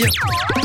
Camille.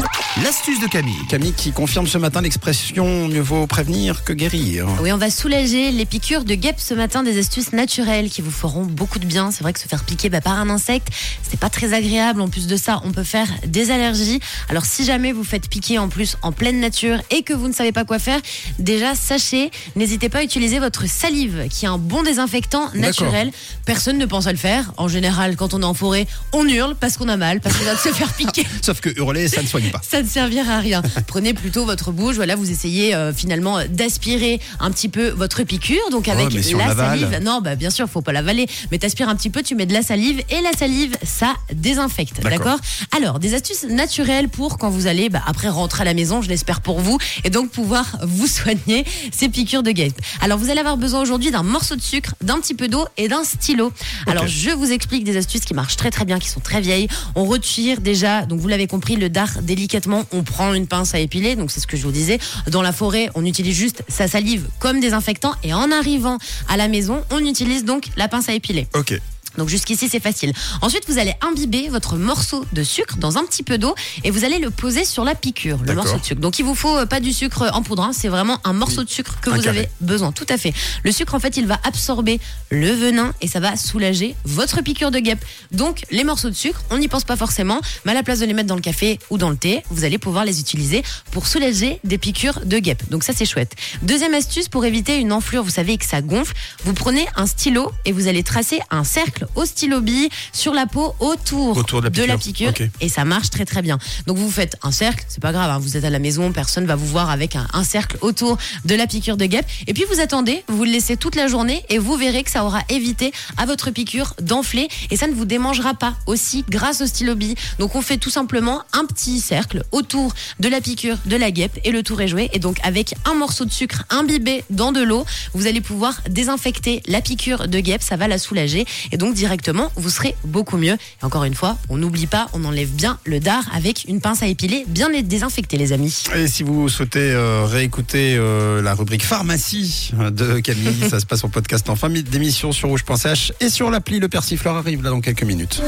L'astuce de Camille. Camille qui confirme ce matin l'expression mieux vaut prévenir que guérir. Oui, on va soulager les piqûres de guêpes ce matin, des astuces naturelles qui vous feront beaucoup de bien. C'est vrai que se faire piquer bah, par un insecte, c'est pas très agréable. En plus de ça, on peut faire des allergies. Alors si jamais vous faites piquer en plus en pleine nature et que vous ne savez pas quoi faire, déjà sachez, n'hésitez pas à utiliser votre salive qui est un bon désinfectant naturel. Personne ne pense à le faire. En général, quand on est en forêt, on hurle parce qu'on a mal, parce qu'on a de se faire piquer. Sauf que hurler, ça ne soigne pas. Ça ne servira à rien. Prenez plutôt votre bouche. Voilà, vous essayez euh, finalement d'aspirer un petit peu votre piqûre. Donc avec si on la salive. Non, bah bien sûr, faut pas l'avaler. Mais t'aspires un petit peu, tu mets de la salive et la salive, ça désinfecte. D'accord. Alors, des astuces naturelles pour quand vous allez bah, après rentrer à la maison, je l'espère pour vous, et donc pouvoir vous soigner ces piqûres de guêpes. Alors, vous allez avoir besoin aujourd'hui d'un morceau de sucre, d'un petit peu d'eau et d'un stylo. Alors, je vous explique des astuces qui marchent très très bien, qui sont très vieilles. On retire déjà, donc vous l'avez compris, le dard délicatement. On prend une pince à épiler, donc c'est ce que je vous disais. Dans la forêt, on utilise juste sa salive comme désinfectant, et en arrivant à la maison, on utilise donc la pince à épiler. Ok. Donc jusqu'ici c'est facile. Ensuite vous allez imbiber votre morceau de sucre dans un petit peu d'eau et vous allez le poser sur la piqûre, le morceau de sucre. Donc il vous faut euh, pas du sucre en poudre, hein, c'est vraiment un morceau de sucre que Un vous carré. avez besoin. Tout à fait. Le sucre en fait il va absorber le venin et ça va soulager votre piqûre de guêpe. Donc les morceaux de sucre, on n'y pense pas forcément, mais à la place de les mettre dans le café ou dans le thé, vous allez pouvoir les utiliser pour soulager des piqûres de guêpe. Donc ça c'est chouette. Deuxième astuce pour éviter une enflure, vous savez que ça gonfle, vous prenez un stylo et vous allez tracer un cercle au stylo bille sur la peau autour, Autour de la piqûre. Ok. et ça marche très très bien. Donc vous faites un cercle, c'est pas grave, hein, vous êtes à la maison, personne va vous voir avec un, un cercle autour de la piqûre de guêpe. Et puis vous attendez, vous le laissez toute la journée et vous verrez que ça aura évité à votre piqûre d'enfler et ça ne vous démangera pas aussi grâce au stylo bille. Donc on fait tout simplement un petit cercle autour de la piqûre de la guêpe et le tour est joué. Et donc avec un morceau de sucre imbibé dans de l'eau, vous allez pouvoir désinfecter la piqûre de guêpe, ça va la soulager et donc directement vous serez beaucoup mieux. Et encore une fois, on n'oublie pas, on enlève bien le dard avec une pince à épiler, bien les désinfecter les amis. Et si vous souhaitez euh, réécouter euh, la rubrique pharmacie de Camille, ça se passe en podcast en fin d'émission sur rouge.ch et sur l'appli Le Persifleur arrive là dans quelques minutes.